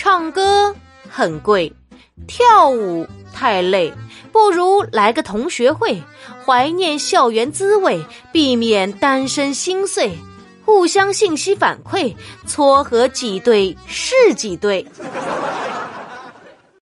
唱歌很贵跳舞太累不如来个同学会怀念校园滋味避免单身心碎互相信息反馈撮合几对是几对。